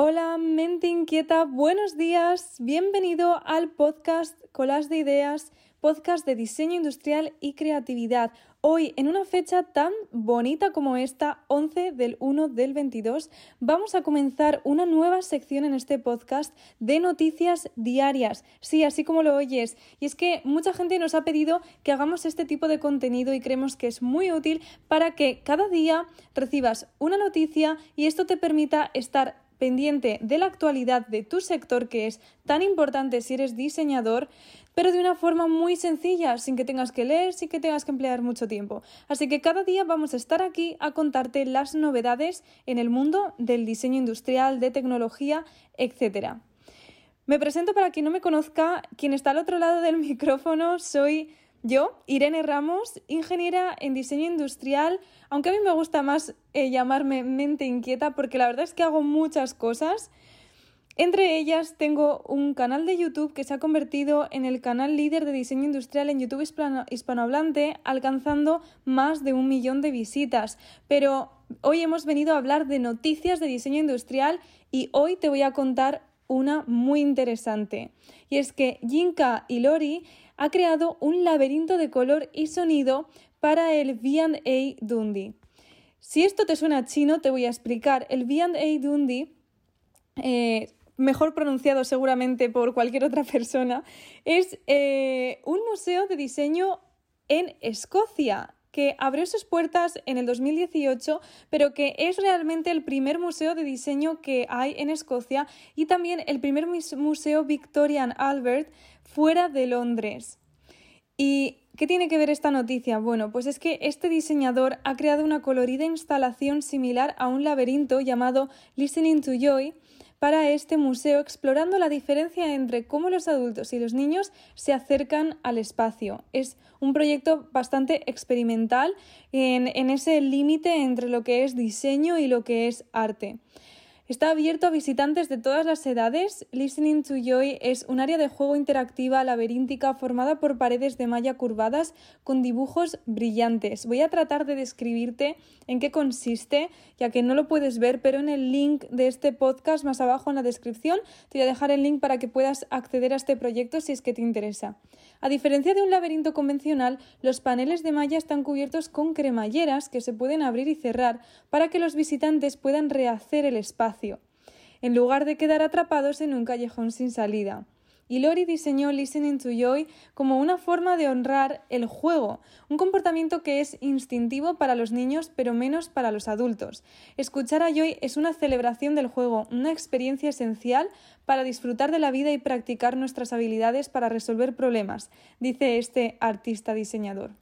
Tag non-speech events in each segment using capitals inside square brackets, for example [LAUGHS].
Hola, mente inquieta, buenos días, bienvenido al podcast Colas de Ideas, podcast de diseño industrial y creatividad. Hoy, en una fecha tan bonita como esta, 11 del 1 del 22, vamos a comenzar una nueva sección en este podcast de noticias diarias. Sí, así como lo oyes. Y es que mucha gente nos ha pedido que hagamos este tipo de contenido y creemos que es muy útil para que cada día recibas una noticia y esto te permita estar pendiente de la actualidad de tu sector que es tan importante si eres diseñador, pero de una forma muy sencilla, sin que tengas que leer, sin que tengas que emplear mucho tiempo. Así que cada día vamos a estar aquí a contarte las novedades en el mundo del diseño industrial, de tecnología, etc. Me presento para quien no me conozca, quien está al otro lado del [LAUGHS] micrófono, soy yo, Irene Ramos, ingeniera en diseño industrial, aunque a mí me gusta más eh, llamarme mente inquieta porque la verdad es que hago muchas cosas. Entre ellas tengo un canal de YouTube que se ha convertido en el canal líder de diseño industrial en YouTube hispanohablante, alcanzando más de un millón de visitas. Pero hoy hemos venido a hablar de noticias de diseño industrial y hoy te voy a contar una muy interesante. Y es que Jinka y Lori ha creado un laberinto de color y sonido para el V&A Dundee. Si esto te suena chino, te voy a explicar. El V&A Dundee, eh, mejor pronunciado seguramente por cualquier otra persona, es eh, un museo de diseño en Escocia que abrió sus puertas en el 2018, pero que es realmente el primer museo de diseño que hay en Escocia y también el primer museo Victorian Albert fuera de Londres. ¿Y qué tiene que ver esta noticia? Bueno, pues es que este diseñador ha creado una colorida instalación similar a un laberinto llamado Listening to Joy, para este museo explorando la diferencia entre cómo los adultos y los niños se acercan al espacio. Es un proyecto bastante experimental en, en ese límite entre lo que es diseño y lo que es arte. Está abierto a visitantes de todas las edades. Listening to Joy es un área de juego interactiva laberíntica formada por paredes de malla curvadas con dibujos brillantes. Voy a tratar de describirte en qué consiste, ya que no lo puedes ver, pero en el link de este podcast más abajo en la descripción te voy a dejar el link para que puedas acceder a este proyecto si es que te interesa. A diferencia de un laberinto convencional, los paneles de malla están cubiertos con cremalleras que se pueden abrir y cerrar para que los visitantes puedan rehacer el espacio en lugar de quedar atrapados en un callejón sin salida. Y Lori diseñó Listening to Joy como una forma de honrar el juego, un comportamiento que es instintivo para los niños pero menos para los adultos. Escuchar a Joy es una celebración del juego, una experiencia esencial para disfrutar de la vida y practicar nuestras habilidades para resolver problemas, dice este artista diseñador.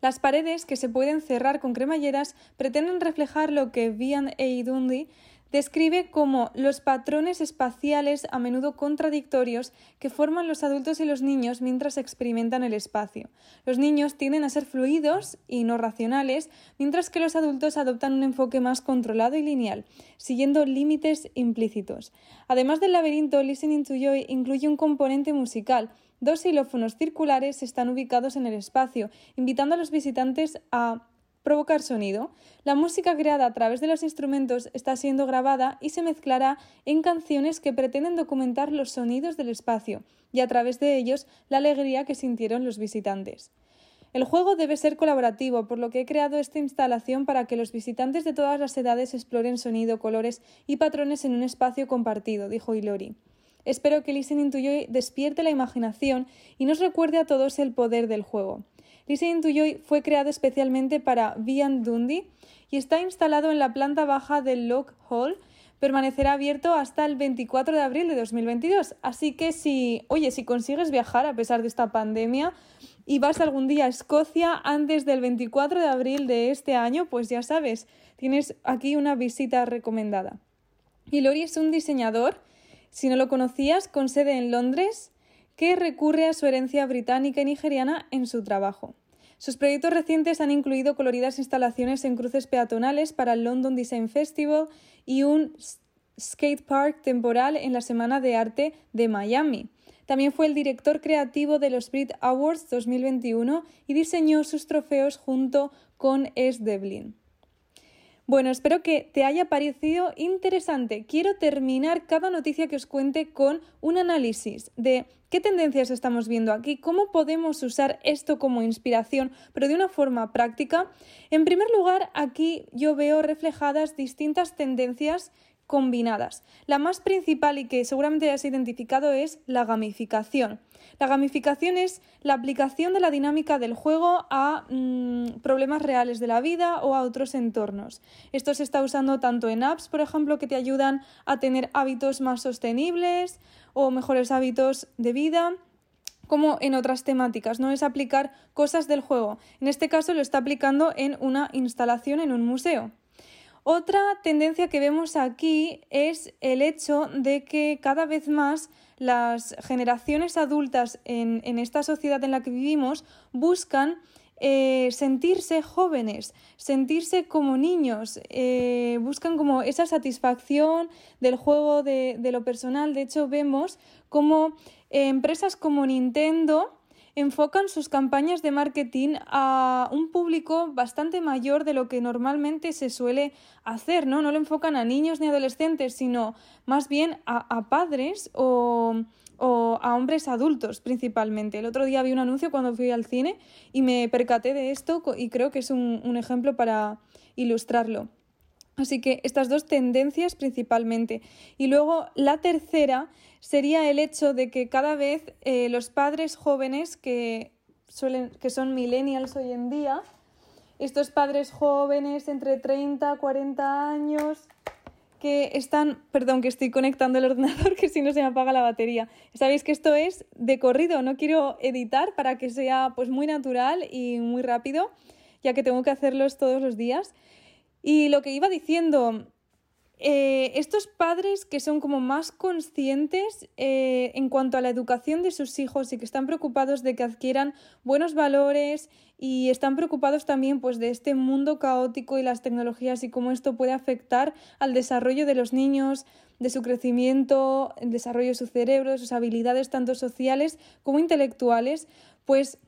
Las paredes, que se pueden cerrar con cremalleras, pretenden reflejar lo que A. Dundee describe como los patrones espaciales a menudo contradictorios que forman los adultos y los niños mientras experimentan el espacio. Los niños tienden a ser fluidos y no racionales, mientras que los adultos adoptan un enfoque más controlado y lineal, siguiendo límites implícitos. Además del laberinto, Listening to Joy incluye un componente musical. Dos xilófonos circulares están ubicados en el espacio, invitando a los visitantes a provocar sonido. La música creada a través de los instrumentos está siendo grabada y se mezclará en canciones que pretenden documentar los sonidos del espacio y a través de ellos la alegría que sintieron los visitantes. El juego debe ser colaborativo, por lo que he creado esta instalación para que los visitantes de todas las edades exploren sonido, colores y patrones en un espacio compartido, dijo Ilori. Espero que Listening to Joy despierte la imaginación y nos recuerde a todos el poder del juego. Listening to Joy fue creado especialmente para Vian Dundee y está instalado en la planta baja del Lock Hall. Permanecerá abierto hasta el 24 de abril de 2022. Así que si, oye, si consigues viajar a pesar de esta pandemia y vas algún día a Escocia antes del 24 de abril de este año, pues ya sabes, tienes aquí una visita recomendada. Y Lori es un diseñador, si no lo conocías, con sede en Londres, que recurre a su herencia británica y nigeriana en su trabajo. Sus proyectos recientes han incluido coloridas instalaciones en cruces peatonales para el London Design Festival y un skate park temporal en la Semana de Arte de Miami. También fue el director creativo de los Brit Awards 2021 y diseñó sus trofeos junto con S. Devlin. Bueno, espero que te haya parecido interesante. Quiero terminar cada noticia que os cuente con un análisis de qué tendencias estamos viendo aquí, cómo podemos usar esto como inspiración, pero de una forma práctica. En primer lugar, aquí yo veo reflejadas distintas tendencias combinadas. La más principal y que seguramente hayas identificado es la gamificación. La gamificación es la aplicación de la dinámica del juego a mm, problemas reales de la vida o a otros entornos. Esto se está usando tanto en apps, por ejemplo, que te ayudan a tener hábitos más sostenibles o mejores hábitos de vida, como en otras temáticas, no es aplicar cosas del juego. En este caso lo está aplicando en una instalación en un museo. Otra tendencia que vemos aquí es el hecho de que cada vez más las generaciones adultas en, esta sociedad en la que vivimos buscan eh, sentirse jóvenes, sentirse como niños, eh, buscan como esa satisfacción del juego de, de lo personal. De hecho, vemos como empresas como Nintendo enfocan sus campañas de marketing a un público bastante mayor de lo que normalmente se suele hacer, ¿no? No lo enfocan a niños ni adolescentes, sino más bien a, padres o, a hombres adultos principalmente. El otro día vi un anuncio cuando fui al cine y me percaté de esto y creo que es un ejemplo para ilustrarlo. Así que estas dos tendencias principalmente. Y luego la tercera sería el hecho de que cada vez eh, los padres jóvenes que, suelen, que son millennials hoy en día, estos padres jóvenes entre 30 y 40 años que están, perdón, que estoy conectando el ordenador, [LAUGHS] que si no se me apaga la batería. Sabéis que esto es de corrido, no quiero editar para que sea pues muy natural y muy rápido, ya que tengo que hacerlos todos los días. Y lo que iba diciendo, eh, estos padres que son como más conscientes eh, en cuanto a la educación de sus hijos y que están preocupados de que adquieran buenos valores y están preocupados también pues de este mundo caótico y las tecnologías y cómo esto puede afectar al desarrollo de los niños, de su crecimiento, el desarrollo de su cerebro, de sus habilidades tanto sociales como intelectuales, pues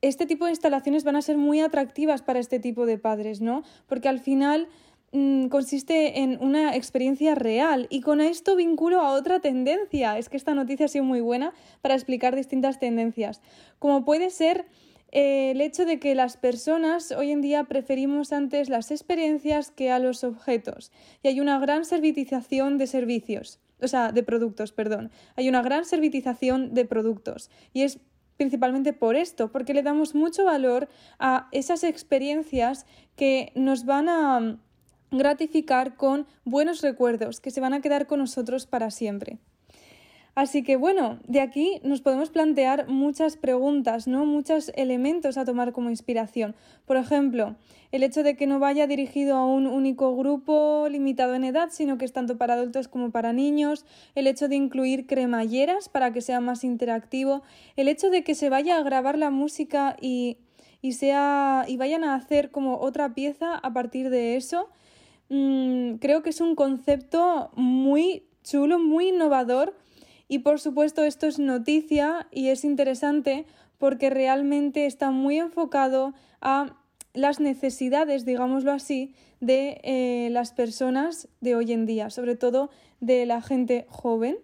este tipo de instalaciones van a ser muy atractivas para este tipo de padres, ¿no? Porque al final mm, consiste en una experiencia real y con esto vinculo a otra tendencia. Es que esta noticia ha sido muy buena para explicar distintas tendencias. Como puede ser eh, el hecho de que las personas hoy en día preferimos antes las experiencias que a los objetos y hay una gran servitización de servicios. O sea, de productos, perdón. Hay una gran servitización de productos y es principalmente por esto, porque le damos mucho valor a esas experiencias que nos van a gratificar con buenos recuerdos, que se van a quedar con nosotros para siempre. Así que bueno, de aquí nos podemos plantear muchas preguntas, ¿no? Muchos elementos a tomar como inspiración. Por ejemplo, el hecho de que no vaya dirigido a un único grupo limitado en edad, sino que es tanto para adultos como para niños, el hecho de incluir cremalleras para que sea más interactivo, el hecho de que se vaya a grabar la música y, y sea y vayan a hacer como otra pieza a partir de eso. Mm, creo que es un concepto muy chulo, muy innovador y por supuesto esto es noticia y es interesante porque realmente está muy enfocado a las necesidades, digámoslo así, de eh, las personas de hoy en día, sobre todo de la gente joven.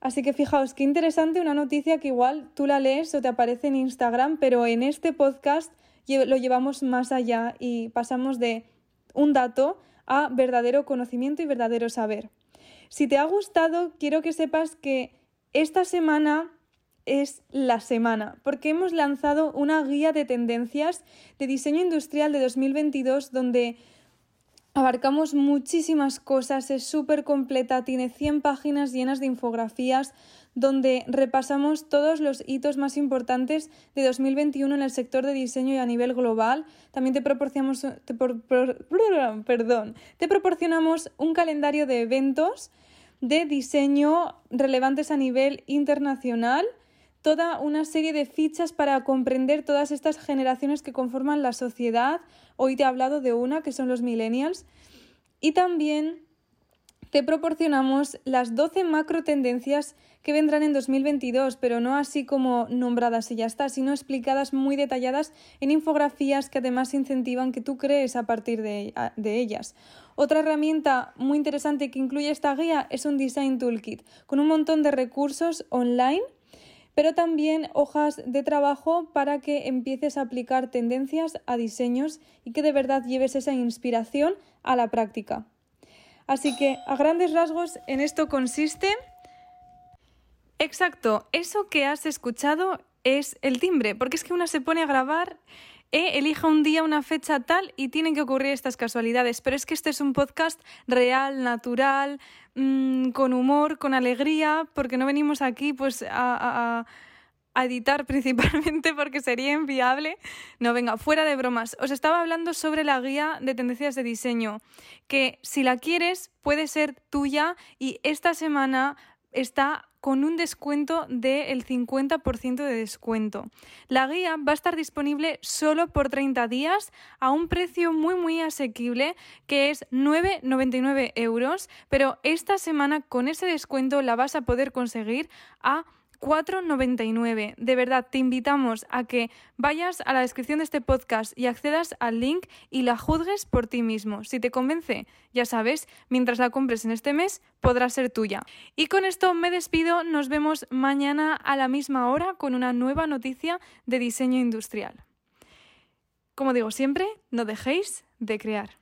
Así que fijaos, qué interesante una noticia que igual tú la lees o te aparece en Instagram, pero en este podcast lo llevamos más allá y pasamos de un dato a verdadero conocimiento y verdadero saber. Si te ha gustado, quiero que sepas que esta semana es la semana, porque hemos lanzado una guía de tendencias de diseño industrial de 2022 donde abarcamos muchísimas cosas, es súper completa, tiene 100 páginas llenas de infografías donde repasamos todos los hitos más importantes de 2021 en el sector de diseño y a nivel global. También te proporcionamos, [LAUGHS] perdón, te proporcionamos un calendario de eventos de diseño relevantes a nivel internacional, toda una serie de fichas para comprender todas estas generaciones que conforman la sociedad. Hoy te he hablado de una, que son los millennials. Y también te proporcionamos las 12 macro tendencias que vendrán en 2022, pero no así como nombradas y ya está, sino explicadas muy detalladas en infografías que además incentivan que tú crees a partir de, de ellas. Otra herramienta muy interesante que incluye esta guía es un Design Toolkit, con un montón de recursos online pero también hojas de trabajo para que empieces a aplicar tendencias a diseños y que de verdad lleves esa inspiración a la práctica. Así que, a grandes rasgos, en esto consiste. Exacto, eso que has escuchado es el timbre, porque es que una se pone a grabar, eh, elija un día, una fecha tal y tienen que ocurrir estas casualidades, pero es que este es un podcast real, natural, mm, con humor, con alegría, porque no venimos aquí pues a a editar [LAUGHS] principalmente porque sería inviable. No, venga, fuera de bromas. Os estaba hablando sobre la guía de tendencias de diseño, que si la quieres puede ser tuya y esta semana está con un descuento del 50% de descuento. La guía va a estar disponible solo por 30 días a un precio muy muy asequible que es 9,99 euros, pero esta semana con ese descuento la vas a poder conseguir a 4,99. De verdad, te invitamos a que vayas a la descripción de este podcast y accedas al link y la juzgues por ti mismo. Si te convence, ya sabes, mientras la compres en este mes, podrá ser tuya. Y con esto me despido, nos vemos mañana a la misma hora con una nueva noticia de diseño industrial. Como digo siempre, no dejéis de crear.